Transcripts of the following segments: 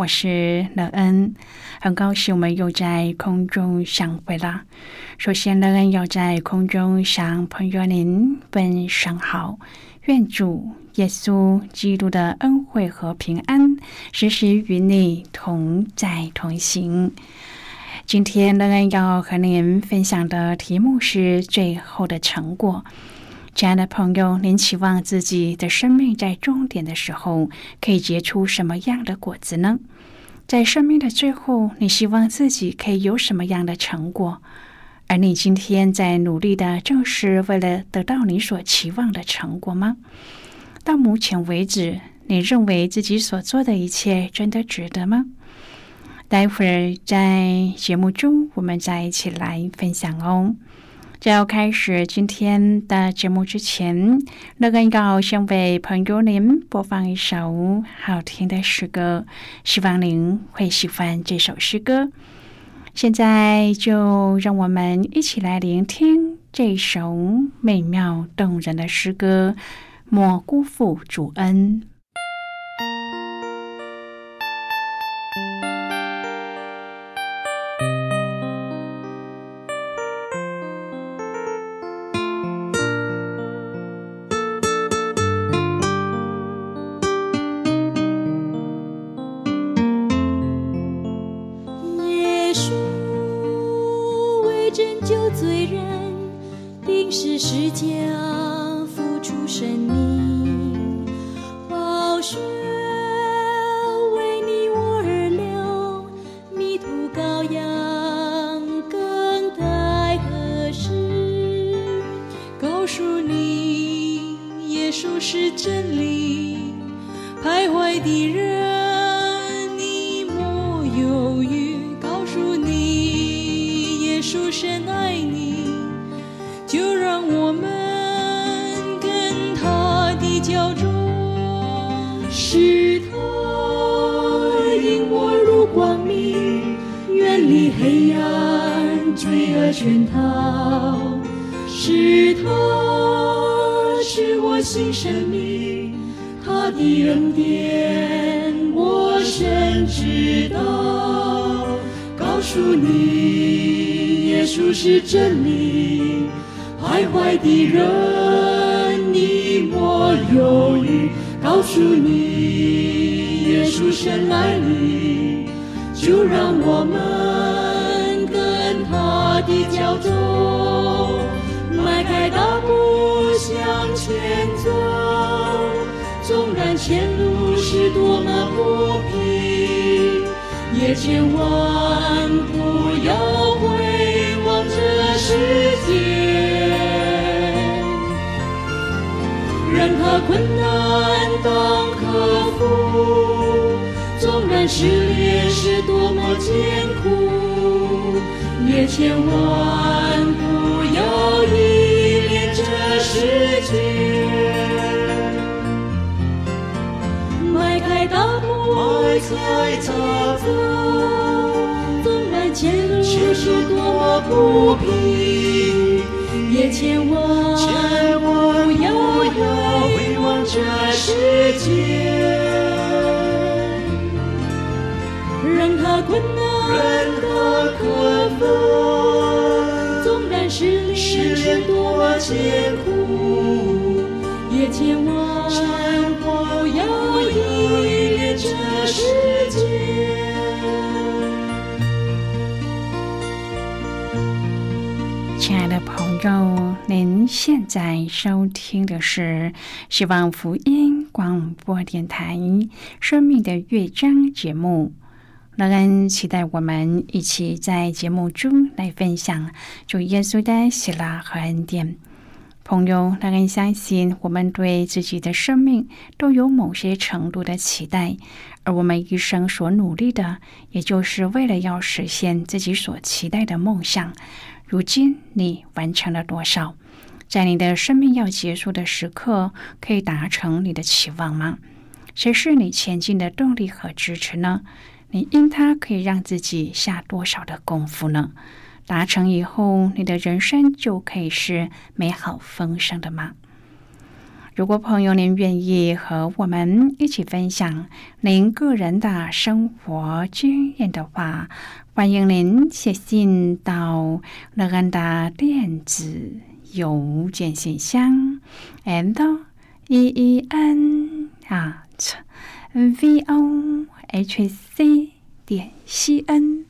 我是乐恩，很高兴我们又在空中相会了。首先，乐恩要在空中向朋友您问声好，愿主耶稣基督的恩惠和平安时时与你同在同行。今天，乐恩要和您分享的题目是最后的成果。亲爱的朋友，您期望自己的生命在终点的时候可以结出什么样的果子呢？在生命的最后，你希望自己可以有什么样的成果？而你今天在努力的，正是为了得到你所期望的成果吗？到目前为止，你认为自己所做的一切真的值得吗？待会儿在节目中，我们再一起来分享哦。在要开始今天的节目之前，乐恩要先为朋友您播放一首好听的诗歌，希望您会喜欢这首诗歌。现在就让我们一起来聆听这首美妙动人的诗歌，《莫辜负主恩》。你莫犹豫。告诉你，耶稣深爱你，就让我们跟他。的脚中，迈开大步向前走。纵然前路是多么不平，也千万不要回望这世界。任何困难当克服，纵然失恋是多么艰苦。也千万不要依恋这世界，迈开大步向走，纵然前路是多么不平，也千万这世界，任他困难，任何可。纵然是历多么艰苦，也千万不要依恋这世界。爱的朋友，您现在收听的是希望福音广播电台《生命的乐章》节目。乐恩期待我们一起在节目中来分享主耶稣的喜乐和恩典。朋友，乐恩相信我们对自己的生命都有某些程度的期待，而我们一生所努力的，也就是为了要实现自己所期待的梦想。如今你完成了多少？在你的生命要结束的时刻，可以达成你的期望吗？谁是你前进的动力和支持呢？你因他可以让自己下多少的功夫呢？达成以后，你的人生就可以是美好丰盛的吗？如果朋友您愿意和我们一起分享您个人的生活经验的话，欢迎您写信到乐安的电子邮件信箱，and e e n at v o h c 点 c n。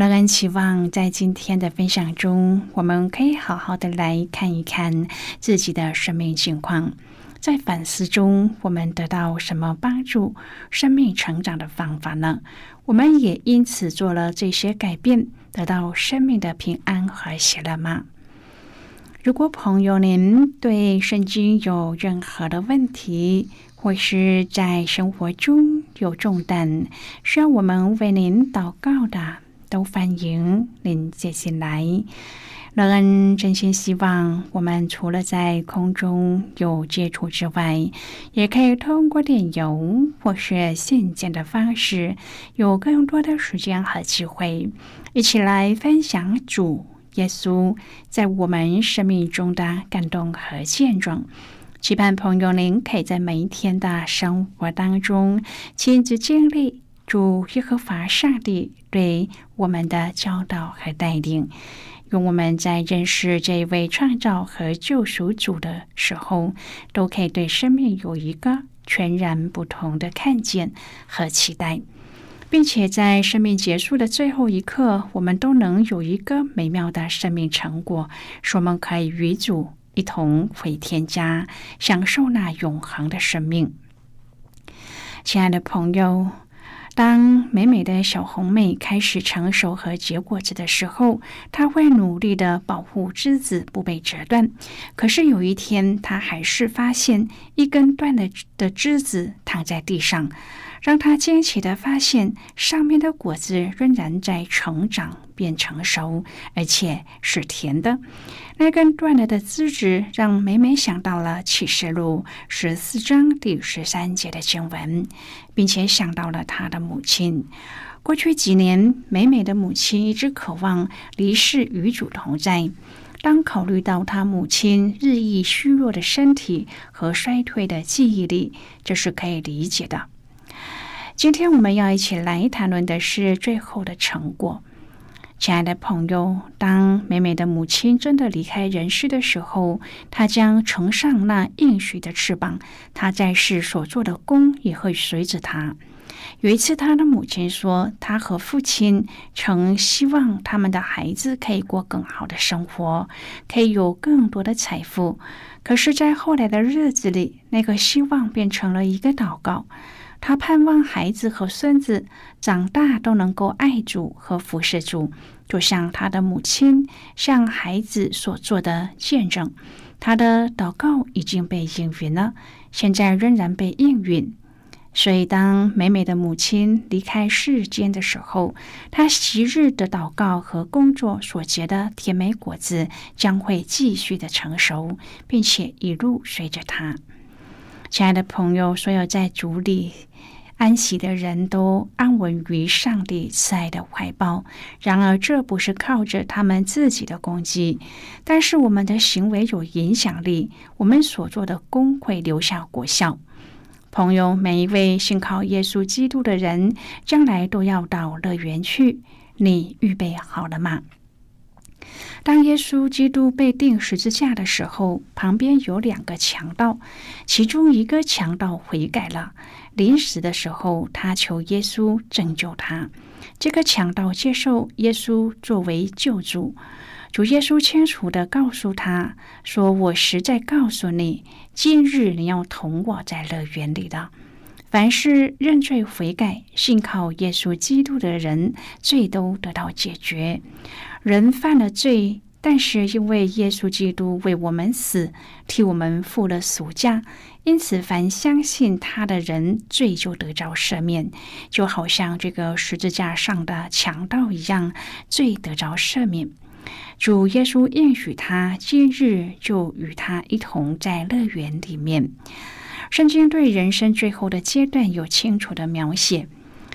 乐安期望在今天的分享中，我们可以好好的来看一看自己的生命情况。在反思中，我们得到什么帮助生命成长的方法呢？我们也因此做了这些改变，得到生命的平安和喜乐吗？如果朋友您对圣经有任何的问题，或是在生活中有重担，需要我们为您祷告的，都欢迎您接进来。乐恩真心希望，我们除了在空中有接触之外，也可以通过电邮或是信件的方式，有更多的时间和机会，一起来分享主耶稣在我们生命中的感动和见证。期盼朋友您可以在每一天的生活当中亲自经历主耶和华上帝对我们的教导和带领。用我们在认识这位创造和救赎主的时候，都可以对生命有一个全然不同的看见和期待，并且在生命结束的最后一刻，我们都能有一个美妙的生命成果，使我们可以与主一同回天家，享受那永恒的生命。亲爱的朋友。当美美的小红妹开始成熟和结果子的时候，她会努力的保护枝子不被折断。可是有一天，她还是发现一根断了的枝子躺在地上。让她惊奇的发现，上面的果子仍然在成长变成熟，而且是甜的。那根断了的枝子让美美想到了启示录十四章第十三节的经文，并且想到了她的母亲。过去几年，美美的母亲一直渴望离世与主同在。当考虑到她母亲日益虚弱的身体和衰退的记忆力，这是可以理解的。今天我们要一起来谈论的是最后的成果，亲爱的朋友。当美美的母亲真的离开人世的时候，她将乘上那应许的翅膀，她在世所做的功也会随着她。有一次，她的母亲说，她和父亲曾希望他们的孩子可以过更好的生活，可以有更多的财富。可是，在后来的日子里，那个希望变成了一个祷告。他盼望孩子和孙子长大都能够爱主和服侍主，就像他的母亲向孩子所做的见证。他的祷告已经被应允了，现在仍然被应允。所以，当美美的母亲离开世间的时候，他昔日的祷告和工作所结的甜美果子将会继续的成熟，并且一路随着他。亲爱的朋友，所有在主里安息的人都安稳于上帝慈爱的怀抱。然而，这不是靠着他们自己的功绩，但是我们的行为有影响力，我们所做的功会留下果效。朋友，每一位信靠耶稣基督的人，将来都要到乐园去。你预备好了吗？当耶稣基督被钉十字架的时候，旁边有两个强盗，其中一个强盗悔改了。临死的时候，他求耶稣拯救他。这个强盗接受耶稣作为救主。主耶稣清楚的告诉他说：“我实在告诉你，今日你要同我在乐园里的。凡是认罪悔改、信靠耶稣基督的人，罪都得到解决。人犯了罪。”但是，因为耶稣基督为我们死，替我们付了赎价，因此凡相信他的人，罪就得着赦免，就好像这个十字架上的强盗一样，罪得着赦免。主耶稣应许他，今日就与他一同在乐园里面。圣经对人生最后的阶段有清楚的描写。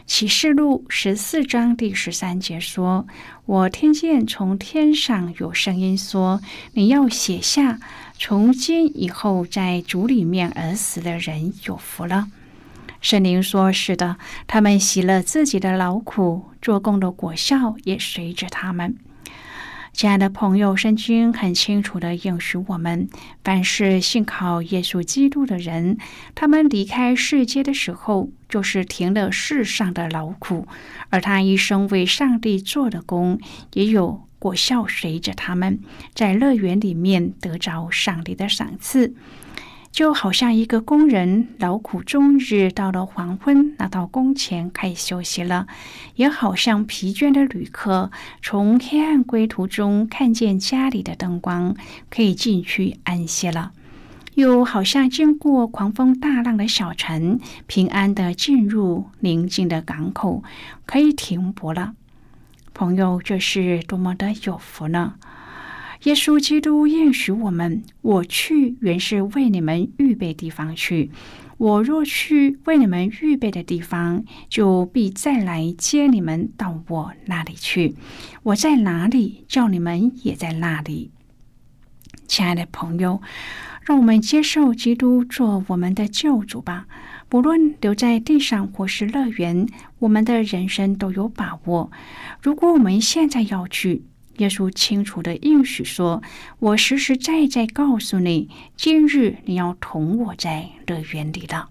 启示录十四章第十三节说：“我听见从天上有声音说，你要写下，从今以后在主里面而死的人有福了。”圣灵说：“是的，他们洗了自己的劳苦，做工的果效也随着他们。”亲爱的朋友，圣经很清楚的应许我们：凡是信靠耶稣基督的人，他们离开世界的时候，就是停了世上的劳苦；而他一生为上帝做的工，也有果效随着他们，在乐园里面得着上帝的赏赐。就好像一个工人劳苦终日，到了黄昏拿到工钱可以休息了；也好像疲倦的旅客从黑暗归途中看见家里的灯光，可以进去安歇了；又好像经过狂风大浪的小船，平安的进入宁静的港口，可以停泊了。朋友，这是多么的有福呢！耶稣基督应许我们：“我去，原是为你们预备地方去。我若去为你们预备的地方，就必再来接你们到我那里去。我在哪里，叫你们也在那里。”亲爱的朋友，让我们接受基督做我们的救主吧。不论留在地上或是乐园，我们的人生都有把握。如果我们现在要去，耶稣清楚的应许说：“我实实在在告诉你，今日你要同我在乐园里了。”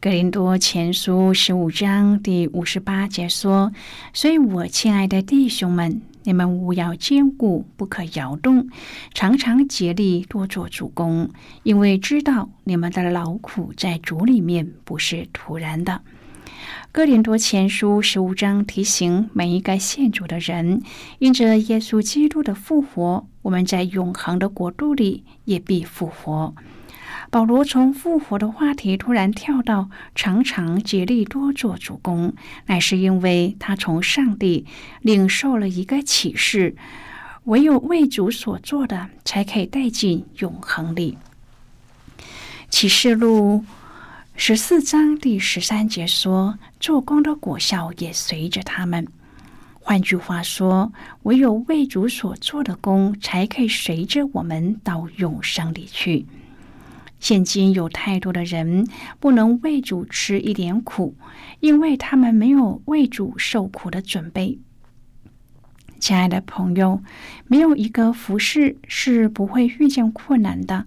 格林多前书十五章第五十八节说：“所以我亲爱的弟兄们，你们务要坚固，不可摇动，常常竭力多做主公，因为知道你们的劳苦在主里面不是突然的。”哥林多前书十五章提醒每一个信主的人，因着耶稣基督的复活，我们在永恒的国度里也必复活。保罗从复活的话题突然跳到常常竭力多做主公，乃是因为他从上帝领受了一个启示：唯有为主所做的，才可以带进永恒里。启示录。十四章第十三节说：“做工的果效也随着他们。”换句话说，唯有为主所做的工，才可以随着我们到永生里去。现今有太多的人不能为主吃一点苦，因为他们没有为主受苦的准备。亲爱的朋友，没有一个服饰是不会遇见困难的。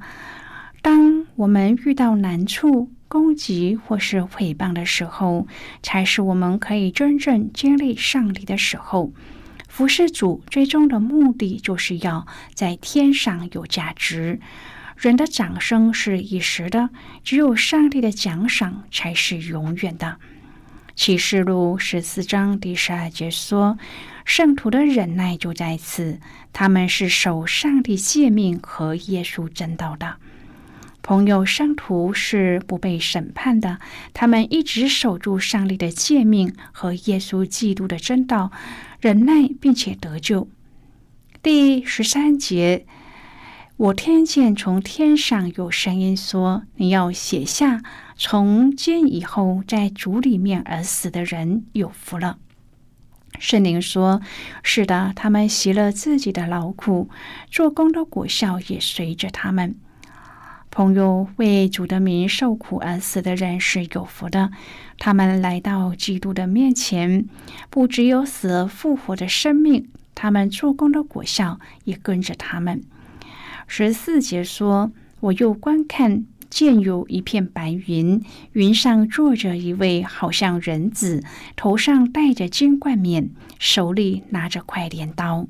当我们遇到难处，攻击或是诽谤的时候，才是我们可以真正经历上帝的时候。服侍主最终的目的，就是要在天上有价值。人的掌声是一时的，只有上帝的奖赏才是永远的。启示录十四章第十二节说：“圣徒的忍耐就在此，他们是守上帝诫命和耶稣真道的。”朋友，圣徒是不被审判的，他们一直守住上帝的诫命和耶稣基督的真道，忍耐并且得救。第十三节，我听见从天上有声音说：“你要写下，从今以后在主里面而死的人有福了。”圣灵说：“是的，他们习了自己的劳苦，做工的果效也随着他们。”朋友为主的名受苦而死的人是有福的，他们来到基督的面前，不只有死而复活的生命，他们做工的果效也跟着他们。十四节说：“我又观看，见有一片白云，云上坐着一位好像人子，头上戴着金冠冕，手里拿着快镰刀。”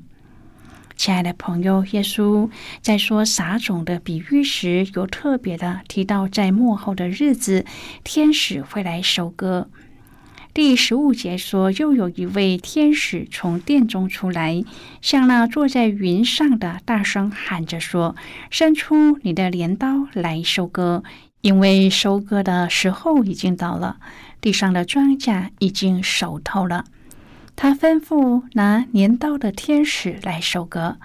亲爱的朋友，耶稣在说撒种的比喻时，有特别的提到，在末后的日子，天使会来收割。第十五节说，又有一位天使从殿中出来，向那坐在云上的大声喊着说：“伸出你的镰刀来收割，因为收割的时候已经到了，地上的庄稼已经熟透了。”他吩咐拿镰刀的天使来收割。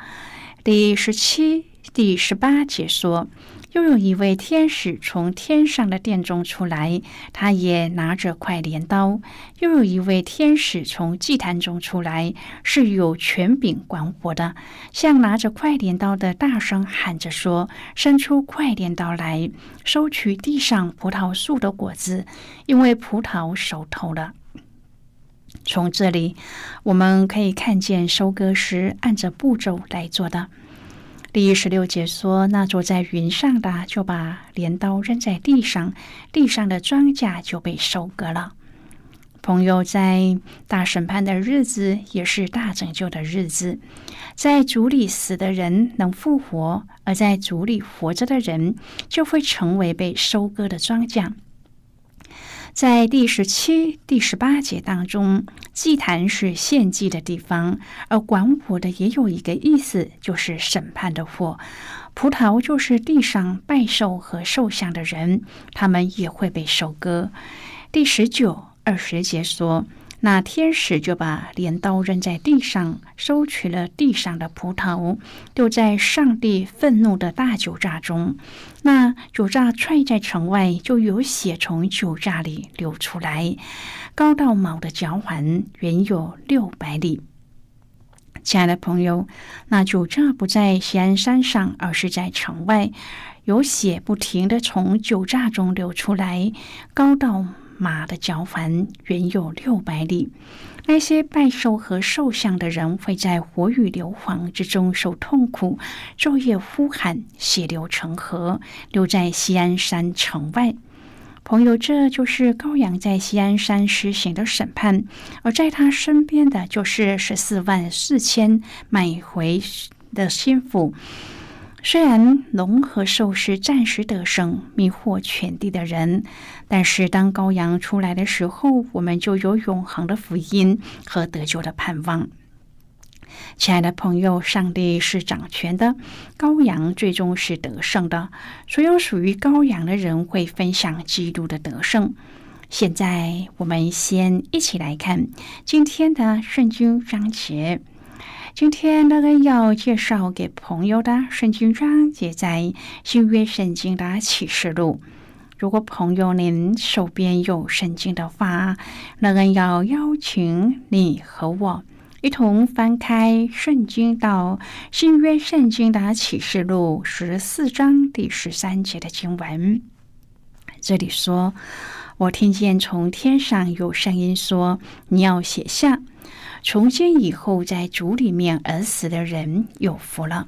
第十七、第十八节说，又有一位天使从天上的殿中出来，他也拿着块镰刀。又有一位天使从祭坛中出来，是有权柄管火的，向拿着块镰刀的大声喊着说：“伸出块镰刀来，收取地上葡萄树的果子，因为葡萄熟透了。”从这里，我们可以看见收割时按着步骤来做的。第十六节说：“那坐在云上的就把镰刀扔在地上，地上的庄稼就被收割了。”朋友，在大审判的日子也是大拯救的日子，在主里死的人能复活，而在主里活着的人就会成为被收割的庄稼。在第十七、第十八节当中，祭坛是献祭的地方，而管火的也有一个意思，就是审判的火。葡萄就是地上拜寿和受像的人，他们也会被收割。第十九、二十节说。那天使就把镰刀扔在地上，收取了地上的葡萄，丢在上帝愤怒的大酒榨中。那酒榨踹在城外，就有血从酒榨里流出来，高到卯的脚环，远有六百里。亲爱的朋友，那酒榨不在西安山上，而是在城外，有血不停的从酒榨中流出来，高到。马的脚环原有六百里，那些拜寿和受像的人会在火与硫磺之中受痛苦，昼夜呼喊，血流成河，留在西安山城外。朋友，这就是高阳在西安山实行的审判，而在他身边的就是十四万四千买回的心腹。虽然龙和兽是暂时得胜、迷惑全地的人，但是当羔羊出来的时候，我们就有永恒的福音和得救的盼望。亲爱的朋友，上帝是掌权的，羔羊最终是得胜的。所有属于羔羊的人会分享基督的得胜。现在，我们先一起来看今天的圣经章节。今天那个要介绍给朋友的圣经章节在新约圣经的启示录。如果朋友您手边有圣经的话，那个要邀请你和我一同翻开圣经到新约圣经的启示录十四章第十三节的经文。这里说：“我听见从天上有声音说，你要写下。”从今以后，在主里面而死的人有福了。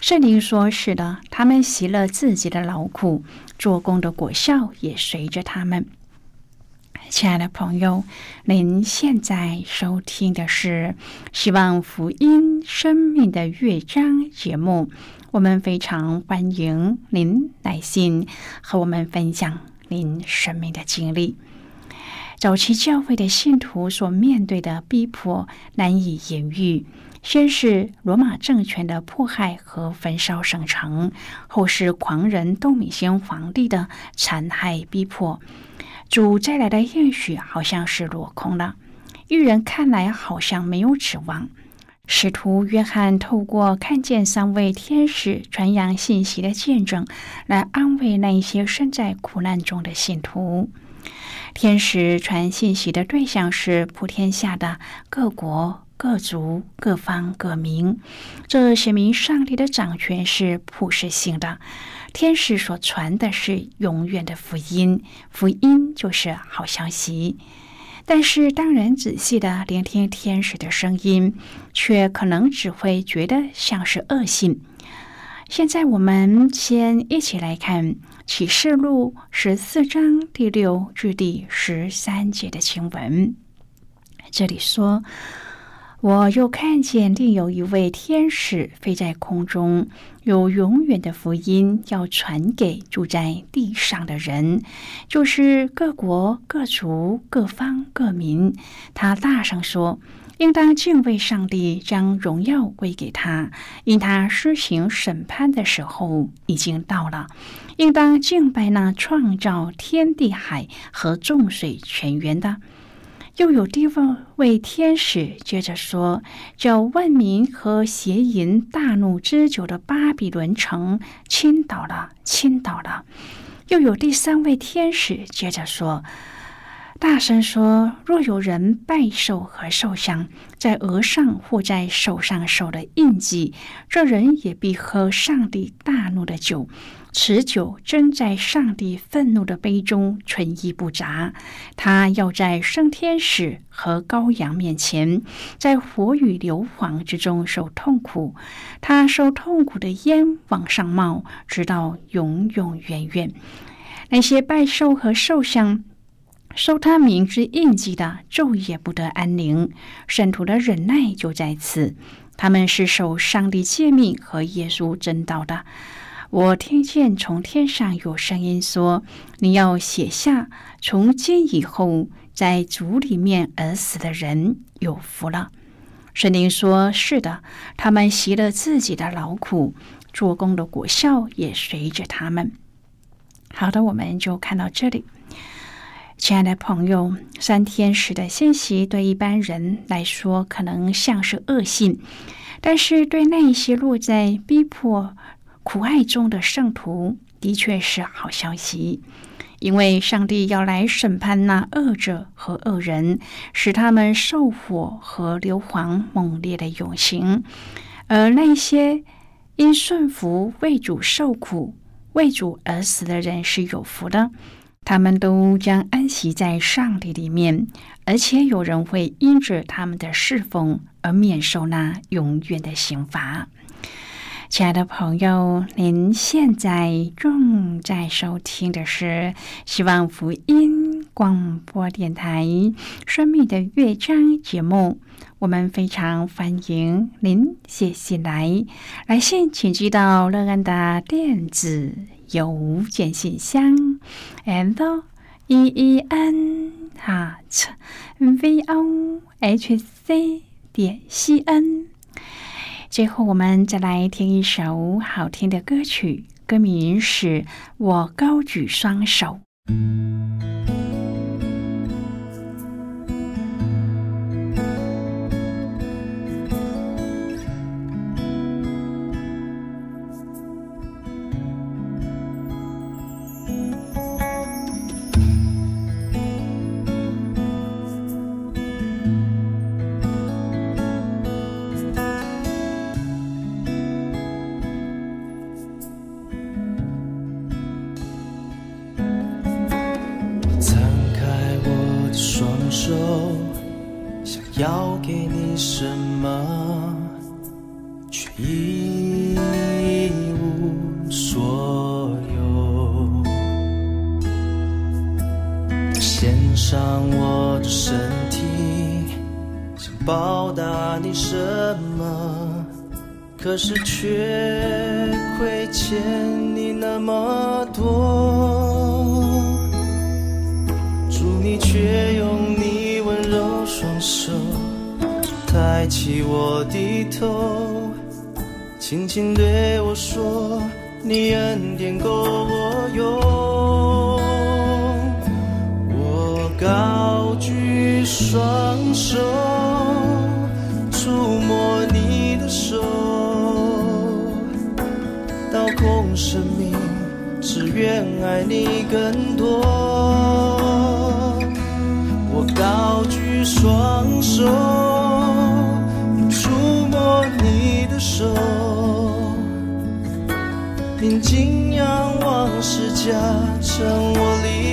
圣灵说：“是的，他们习了自己的劳苦，做工的果效也随着他们。”亲爱的朋友，您现在收听的是希望福音生命的乐章节目。我们非常欢迎您来信和我们分享您生命的经历。早期教会的信徒所面对的逼迫难以言喻。先是罗马政权的迫害和焚烧圣城，后是狂人窦米先皇帝的残害逼迫。主再来的应许好像是落空了，一人看来好像没有指望。使徒约翰透过看见三位天使传扬信息的见证，来安慰那一些身在苦难中的信徒。天使传信息的对象是普天下的各国、各族、各方、各民，这写明上帝的掌权是普世性的。天使所传的是永远的福音，福音就是好消息。但是，当人仔细的聆听天使的声音，却可能只会觉得像是恶信。现在，我们先一起来看。启示录十四章第六至第十三节的经文，这里说：“我又看见另有一位天使飞在空中，有永远的福音要传给住在地上的人，就是各国、各族、各方、各民。他大声说：“应当敬畏上帝，将荣耀归给他，因他施行审判的时候已经到了。应当敬拜那创造天地海和众水泉源的。”又有地方为天使接着说：“叫万民和邪淫大怒之久的巴比伦城倾倒了，倾倒了。”又有第三位天使接着说：“大声说，若有人拜寿和寿香，在额上或在手上受了印记，这人也必喝上帝大怒的酒。”此酒真在上帝愤怒的杯中存一不杂，他要在圣天使和羔羊面前，在火与硫磺之中受痛苦。他受痛苦的烟往上冒，直到永永远远。那些拜寿和寿香、受他名之印记的，昼夜不得安宁。圣徒的忍耐就在此，他们是受上帝诫命和耶稣真道的。我听见从天上有声音说：“你要写下，从今以后，在主里面而死的人有福了。”神灵说：“是的，他们习了自己的劳苦，做工的果效也随着他们。”好的，我们就看到这里。亲爱的朋友，三天使的信息对一般人来说可能像是恶信，但是对那一些落在逼迫。苦爱中的圣徒的确是好消息，因为上帝要来审判那恶者和恶人，使他们受火和硫磺猛烈的永刑；而那些因顺服为主受苦、为主而死的人是有福的，他们都将安息在上帝里面，而且有人会因着他们的侍奉而免受那永远的刑罚。亲爱的朋友，您现在正在收听的是希望福音广播电台《生命的乐章》节目。我们非常欢迎您写信来，来信请寄到乐安的电子邮件信箱：l e e n 哈 v o h c 点 c n。最后，我们再来听一首好听的歌曲，歌名是《我高举双手》。要给你什么，却一无所有。献上我的身体，想报答你什么，可是却亏欠你那么多。祝你却用。抬起我的头，轻轻对我说，你恩典够我用，我高举双手，触摸你的手。空生命，只愿爱你更多。我高举双手，手，平静仰望是家，成我离。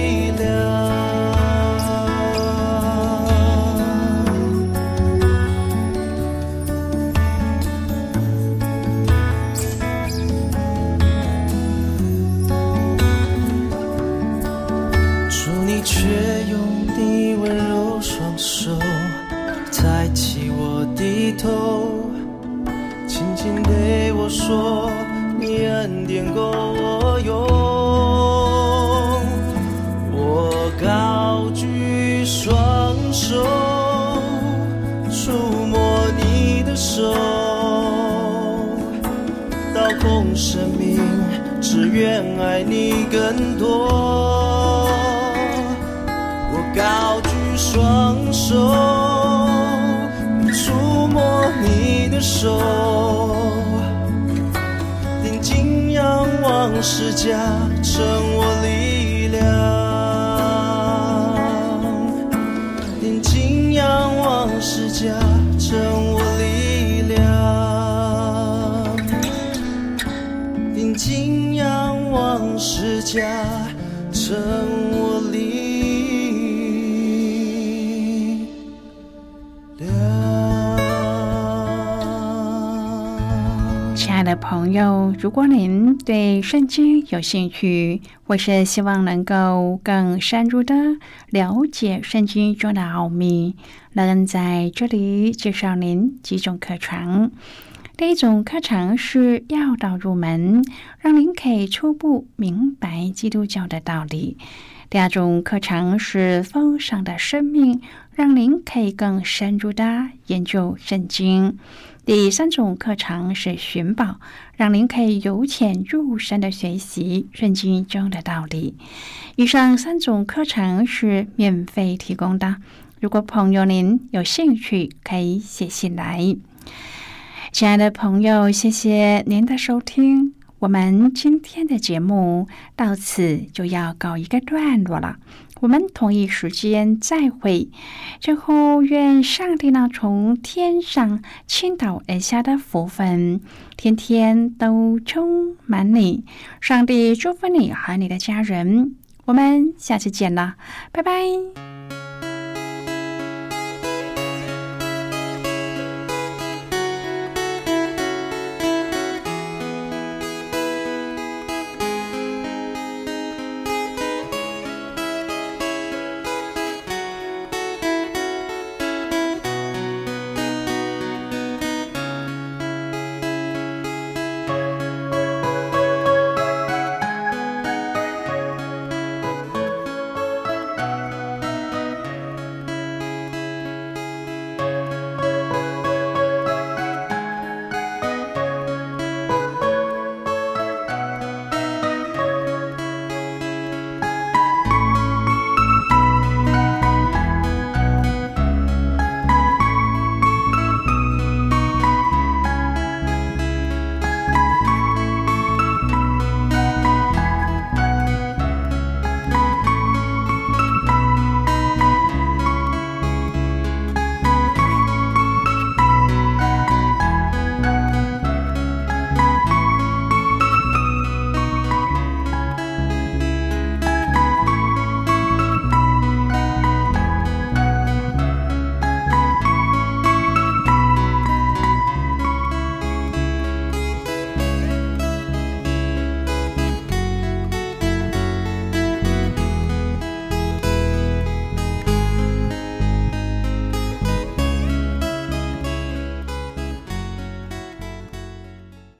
奉生命，只愿爱你更多。我高举双手。触摸你的手，定睛仰望世家，成我力家，成我力量。亲爱。的朋友，如果您对圣经有兴趣，或是希望能够更深入的了解圣经中的奥秘，能在这里介绍您几种课程。第一种课程是要道入门，让您可以初步明白基督教的道理；第二种课程是丰盛的生命，让您可以更深入的研究圣经。第三种课程是寻宝，让您可以由浅入深的学习圣经中的道理。以上三种课程是免费提供的，如果朋友您有兴趣，可以写信来。亲爱的朋友，谢谢您的收听，我们今天的节目到此就要告一个段落了。我们同一时间再会。最后，愿上帝那从天上倾倒而下的福分，天天都充满你。上帝祝福你和你的家人。我们下次见了，拜拜。